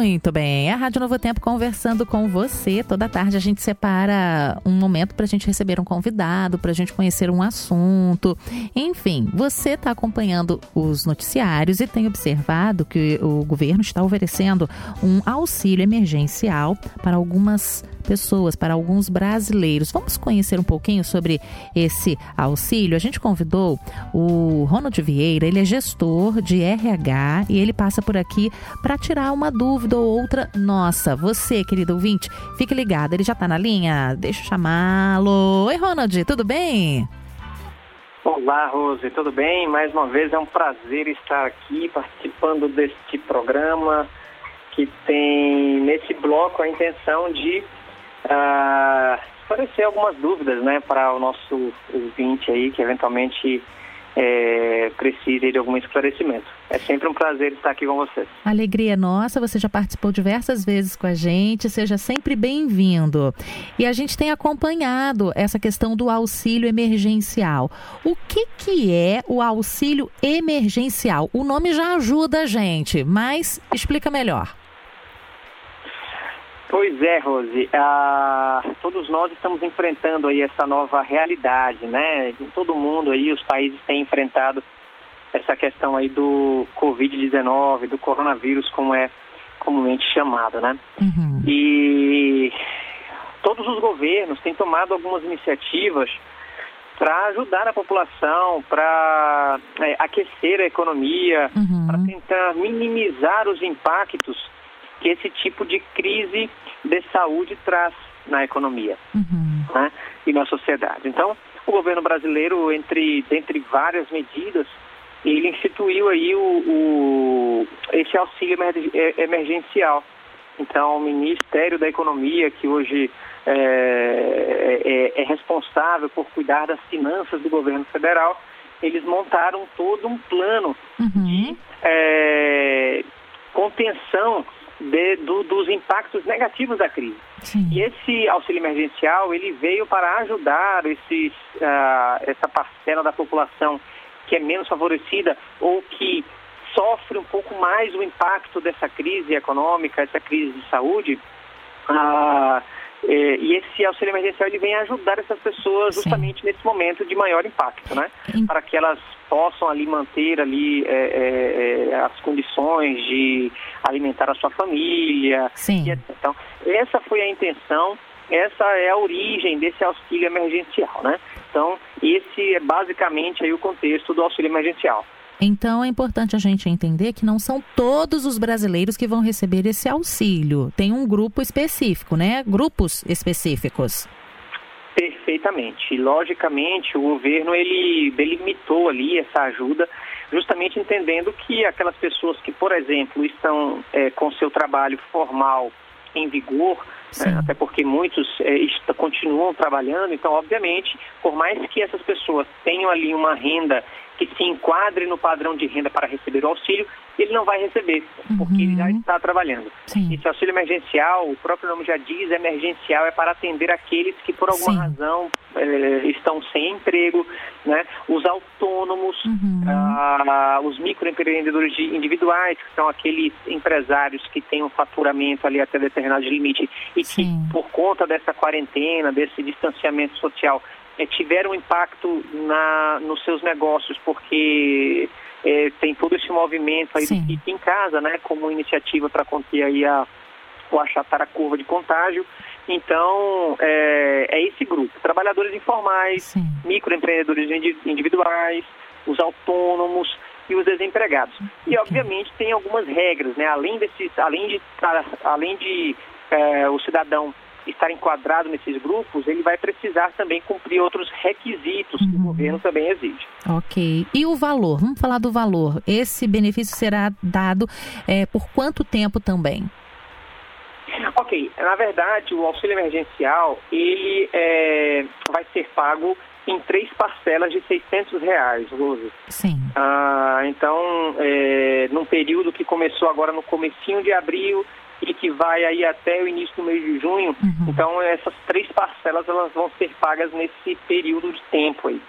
Muito bem, a Rádio Novo Tempo conversando com você. Toda tarde a gente separa um momento para a gente receber um convidado, para a gente conhecer um assunto. Enfim, você está acompanhando os noticiários e tem observado que o governo está oferecendo um auxílio emergencial para algumas pessoas, para alguns brasileiros. Vamos conhecer um pouquinho sobre esse auxílio? A gente convidou o Ronald Vieira, ele é gestor de RH e ele passa por aqui para tirar uma dúvida ou outra nossa. Você, querido ouvinte, fique ligado, ele já está na linha? Deixa eu chamá-lo. Oi, Ronald, tudo bem? Olá, Rose, tudo bem? Mais uma vez é um prazer estar aqui participando deste programa que tem nesse bloco a intenção de uh, esclarecer algumas dúvidas né, para o nosso ouvinte aí que eventualmente é, precise de algum esclarecimento. É sempre um prazer estar aqui com você. Alegria nossa, você já participou diversas vezes com a gente, seja sempre bem-vindo. E a gente tem acompanhado essa questão do auxílio emergencial. O que, que é o auxílio emergencial? O nome já ajuda a gente, mas explica melhor. Pois é, Rose. Ah, todos nós estamos enfrentando aí essa nova realidade, né? Em todo mundo aí, os países têm enfrentado essa questão aí do Covid-19, do coronavírus, como é comumente chamado, né? Uhum. E todos os governos têm tomado algumas iniciativas para ajudar a população, para é, aquecer a economia, uhum. para tentar minimizar os impactos que esse tipo de crise de saúde traz na economia uhum. né, e na sociedade. Então, o governo brasileiro, entre, dentre várias medidas, ele instituiu aí o, o, esse auxílio emergencial. Então, o Ministério da Economia, que hoje é, é, é responsável por cuidar das finanças do governo federal, eles montaram todo um plano uhum. de é, contenção de, do, dos impactos negativos da crise. Sim. E esse auxílio emergencial ele veio para ajudar esses, uh, essa parcela da população que é menos favorecida ou que sofre um pouco mais o impacto dessa crise econômica, essa crise de saúde. Uh, e esse auxílio emergencial ele vem ajudar essas pessoas justamente Sim. nesse momento de maior impacto, né? Para que elas possam ali manter ali é, é, é, as condições de alimentar a sua família. Sim. Então, essa foi a intenção, essa é a origem desse auxílio emergencial, né? Então, esse é basicamente aí o contexto do auxílio emergencial. Então é importante a gente entender que não são todos os brasileiros que vão receber esse auxílio. Tem um grupo específico, né? Grupos específicos. Perfeitamente. Logicamente, o governo ele delimitou ali essa ajuda, justamente entendendo que aquelas pessoas que, por exemplo, estão é, com seu trabalho formal em vigor, é, até porque muitos é, continuam trabalhando, então, obviamente, por mais que essas pessoas tenham ali uma renda que se enquadre no padrão de renda para receber o auxílio, ele não vai receber, porque uhum. ele já uhum. está trabalhando. Sim. Esse auxílio emergencial, o próprio nome já diz, emergencial é para atender aqueles que por alguma Sim. razão eh, estão sem emprego, né? os autônomos, uhum. ah, os microempreendedores individuais, que são aqueles empresários que têm um faturamento ali até determinado limite e Sim. que por conta dessa quarentena, desse distanciamento social, é, tiveram impacto na, nos seus negócios, porque é, tem todo esse movimento aí Sim. do kit em casa, né, como iniciativa para conter aí a, o achatar a curva de contágio. Então, é, é esse grupo, trabalhadores informais, Sim. microempreendedores individuais, os autônomos e os desempregados. E, obviamente, tem algumas regras, né, além, desses, além de, além de é, o cidadão estar enquadrado nesses grupos, ele vai precisar também cumprir outros requisitos uhum. que o uhum. governo também exige. Ok. E o valor? Vamos falar do valor. Esse benefício será dado é, por quanto tempo também? Ok. Na verdade, o auxílio emergencial, ele é, vai ser pago em três parcelas de 600 reais, Rose. Sim. Ah, então, é, num período que começou agora no comecinho de abril e que vai aí até o início do mês de junho. Uhum. Então essas três parcelas elas vão ser pagas nesse período de tempo aí.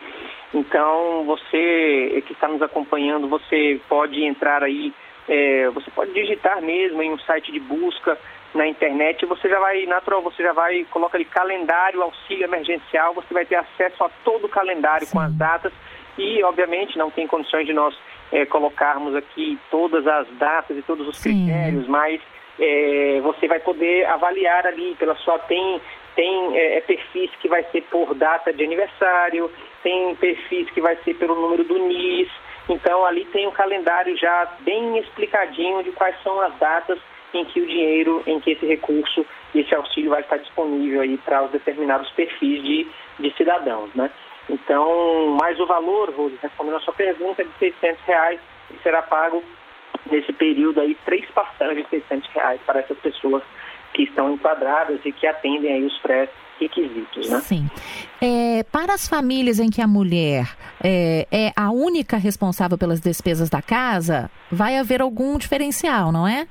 Então você que está nos acompanhando, você pode entrar aí é, você pode digitar mesmo em um site de busca na internet, você já vai, natural, você já vai, coloca ali calendário auxílio emergencial, você vai ter acesso a todo o calendário Sim. com as datas e, obviamente, não tem condições de nós é, colocarmos aqui todas as datas e todos os Sim. critérios, mas é, você vai poder avaliar ali pela sua tem tem é, é, perfis que vai ser por data de aniversário, tem perfis que vai ser pelo número do NIS, então ali tem um calendário já bem explicadinho de quais são as datas em que o dinheiro, em que esse recurso esse auxílio vai estar disponível aí para os determinados perfis de, de cidadãos, né? Então, mais o valor, Rose, respondendo a sua pergunta, de 600 reais será pago nesse período aí três parcelas de 600 reais para essas pessoas que estão enquadradas e que atendem aí os pré-requisitos, né? Sim. É, para as famílias em que a mulher é, é a única responsável pelas despesas da casa, vai haver algum diferencial, não é?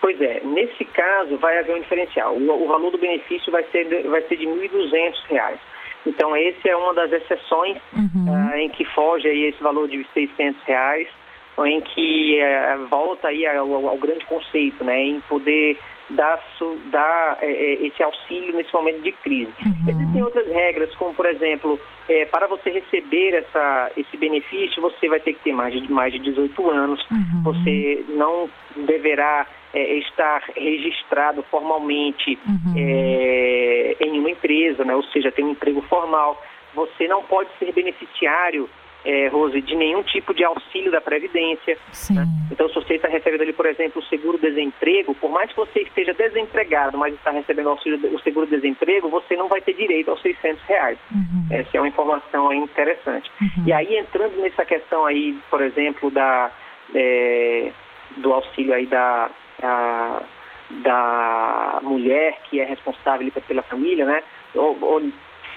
Pois é, nesse caso vai haver um diferencial. O, o valor do benefício vai ser, vai ser de R$ 1.200. Então, esse é uma das exceções uhum. uh, em que foge aí esse valor de 600 reais, em que uh, volta aí ao, ao, grande conceito, né, em poder dar, dar uh, esse auxílio nesse momento de crise. Uhum. Existem outras regras, como, por exemplo, para você receber essa, esse benefício, você vai ter que ter mais de, mais de 18 anos, uhum. você não deverá é, estar registrado formalmente uhum. é, em uma empresa, né? ou seja, tem um emprego formal. Você não pode ser beneficiário, é, Rose, de nenhum tipo de auxílio da Previdência. Né? Então, se você está recebendo ali, por exemplo, o seguro-desemprego, por mais que você esteja desempregado, mas está recebendo o, auxílio, o seguro-desemprego, você não vai ter direito aos 600 reais. Uhum. Essa é uma informação interessante. Uhum. E aí, entrando nessa questão aí, por exemplo, da, é, do auxílio aí da a, da mulher que é responsável pela família, né? Ou, ou,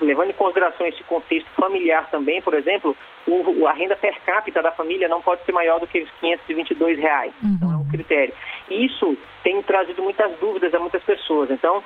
levando em consideração esse contexto familiar também, por exemplo, o, a renda per capita da família não pode ser maior do que os 522 reais. Uhum. Então é um critério. E isso tem trazido muitas dúvidas a muitas pessoas. Então,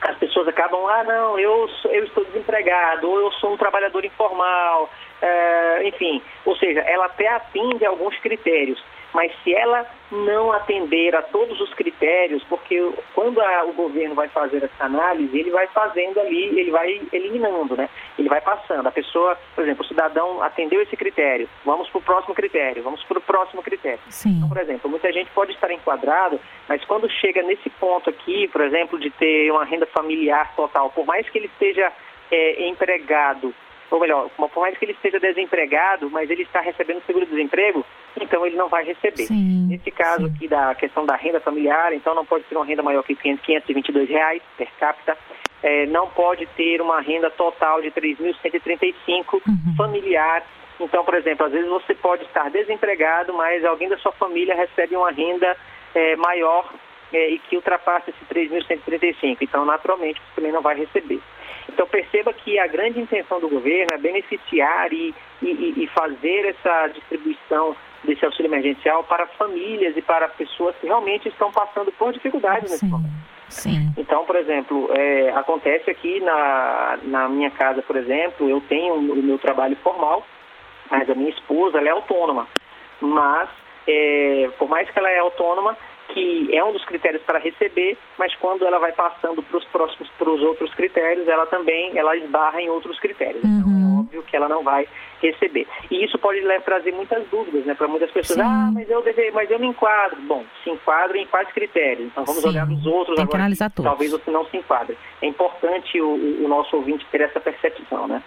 as pessoas acabam, ah, não, eu, eu estou desempregado, ou eu sou um trabalhador informal, é, enfim. Ou seja, ela até atende alguns critérios mas se ela não atender a todos os critérios, porque quando a, o governo vai fazer essa análise, ele vai fazendo ali, ele vai eliminando, né? Ele vai passando. A pessoa, por exemplo, o cidadão atendeu esse critério, vamos para o próximo critério, vamos para o próximo critério. Sim. Então, por exemplo, muita gente pode estar enquadrado, mas quando chega nesse ponto aqui, por exemplo, de ter uma renda familiar total, por mais que ele esteja é, empregado ou melhor, por mais que ele esteja desempregado, mas ele está recebendo seguro-desemprego, então ele não vai receber. Sim, Nesse caso sim. aqui da questão da renda familiar, então não pode ter uma renda maior que 522 reais per capita, é, não pode ter uma renda total de 3.135 uhum. familiar. Então, por exemplo, às vezes você pode estar desempregado, mas alguém da sua família recebe uma renda é, maior é, e que ultrapassa esse 3.135. Então, naturalmente, você também não vai receber. Então perceba que a grande intenção do governo é beneficiar e, e, e fazer essa distribuição desse auxílio emergencial para famílias e para pessoas que realmente estão passando por dificuldades nesse momento. Sim. Então, por exemplo, é, acontece aqui na, na minha casa, por exemplo, eu tenho o meu trabalho formal, mas a minha esposa ela é autônoma. Mas, é, por mais que ela é autônoma, que é um dos critérios para receber, mas quando ela vai passando para os próximos, para os outros critérios, ela também ela esbarra em outros critérios. Então é uhum. óbvio que ela não vai receber. E isso pode trazer muitas dúvidas, né, para muitas pessoas. Sim. Ah, mas eu deve, mas eu me enquadro. Bom, se enquadra em quais critérios? Então vamos Sim. olhar os outros Tem agora. Que analisar todos. Talvez você não se enquadre. É importante o, o nosso ouvinte ter essa percepção, né?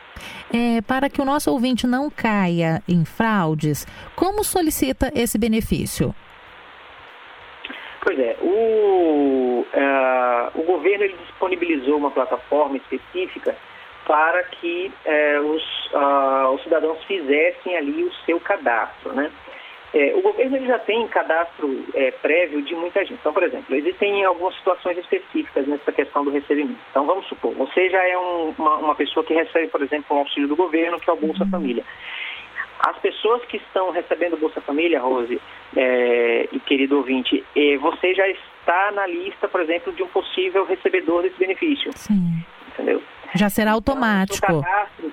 É, para que o nosso ouvinte não caia em fraudes, como solicita esse benefício? Pois é, o, uh, o governo ele disponibilizou uma plataforma específica para que uh, os, uh, os cidadãos fizessem ali o seu cadastro, né? É, o governo ele já tem cadastro é, prévio de muita gente. Então, por exemplo, existem algumas situações específicas nessa questão do recebimento. Então, vamos supor, você já é um, uma, uma, pessoa que recebe, por exemplo, um auxílio do governo, que é o Bolsa uhum. Família. As pessoas que estão recebendo Bolsa Família, Rose é, e querido ouvinte, é, você já está na lista, por exemplo, de um possível recebedor desse benefício. Sim. Entendeu? Já será então, automático. Então,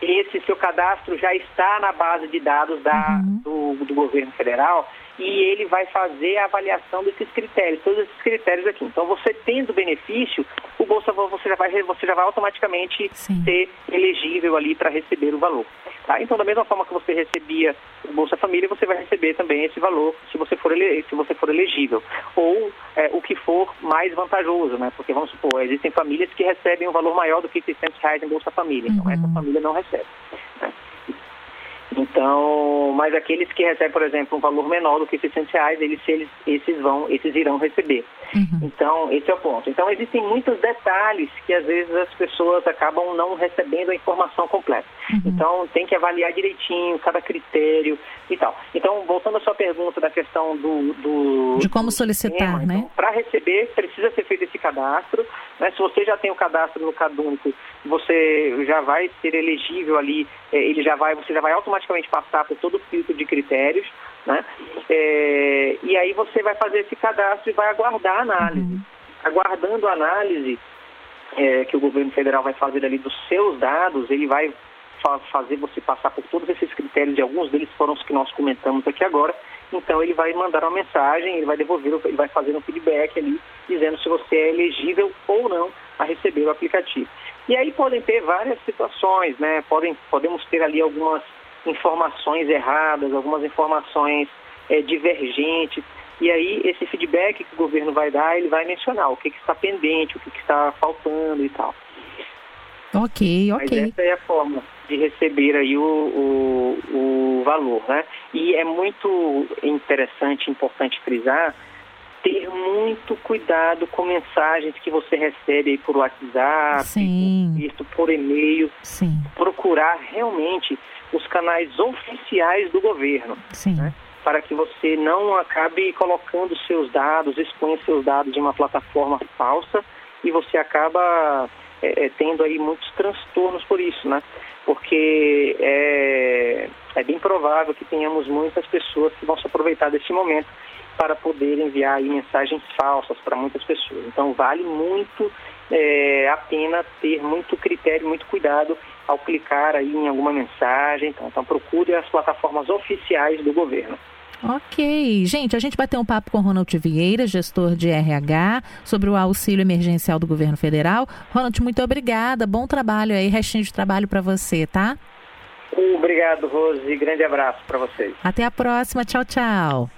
esse seu cadastro já está na base de dados da, uhum. do, do governo federal e ele vai fazer a avaliação desses critérios, todos esses critérios aqui. Então, você tendo benefício, o Bolsa você já vai, você já vai automaticamente Sim. ser elegível ali para receber o valor. Tá? Então, da mesma forma que você recebia o Bolsa Família, você vai receber também esse valor se você for, ele, se você for elegível. Ou é, o que for mais vantajoso, né? Porque, vamos supor, existem famílias que recebem um valor maior do que 600 reais em Bolsa Família. Então, uhum. essa família não recebe. Né? Então, mas aqueles que recebem, por exemplo, um valor menor do que 600 reais, eles, eles esses vão, esses irão receber. Uhum. Então, esse é o ponto. Então, existem muitos detalhes que às vezes as pessoas acabam não recebendo a informação completa. Uhum. Então, tem que avaliar direitinho cada critério e tal. Então, voltando à sua pergunta da questão do... do de como solicitar, né? Então, Para receber, precisa ser feito esse cadastro. Né? Se você já tem o cadastro no Cadúnico, você já vai ser elegível ali, eh, ele já vai, você já vai automaticamente passar por todo o filtro de critérios. Né? É, e aí você vai fazer esse cadastro e vai aguardar a análise. Uhum. Aguardando a análise é, que o governo federal vai fazer ali dos seus dados, ele vai fa fazer você passar por todos esses critérios, e alguns deles foram os que nós comentamos aqui agora. Então ele vai mandar uma mensagem, ele vai devolver, ele vai fazer um feedback ali, dizendo se você é elegível ou não a receber o aplicativo. E aí podem ter várias situações, né? Podem, podemos ter ali algumas informações erradas, algumas informações é, divergentes. E aí esse feedback que o governo vai dar, ele vai mencionar o que, que está pendente, o que, que está faltando e tal. Ok, ok. Mas essa é a forma de receber aí o, o, o valor, né? E é muito interessante, importante frisar, ter muito cuidado com mensagens que você recebe aí por WhatsApp, Sim. Por, por e-mail. Sim. Procurar realmente os canais oficiais do governo. Né? Para que você não acabe colocando seus dados, exponha seus dados em uma plataforma falsa e você acaba é, é, tendo aí muitos transtornos por isso, né? Porque é, é bem provável que tenhamos muitas pessoas que vão se aproveitar desse momento para poder enviar mensagens falsas para muitas pessoas. Então vale muito é, a pena ter muito critério, muito cuidado ao clicar aí em alguma mensagem. Então, então procure as plataformas oficiais do governo. Ok. Gente, a gente vai ter um papo com Ronald Vieira, gestor de RH, sobre o auxílio emergencial do governo federal. Ronald, muito obrigada. Bom trabalho aí, restinho de trabalho para você, tá? Obrigado, Rose. Grande abraço para vocês. Até a próxima. Tchau, tchau.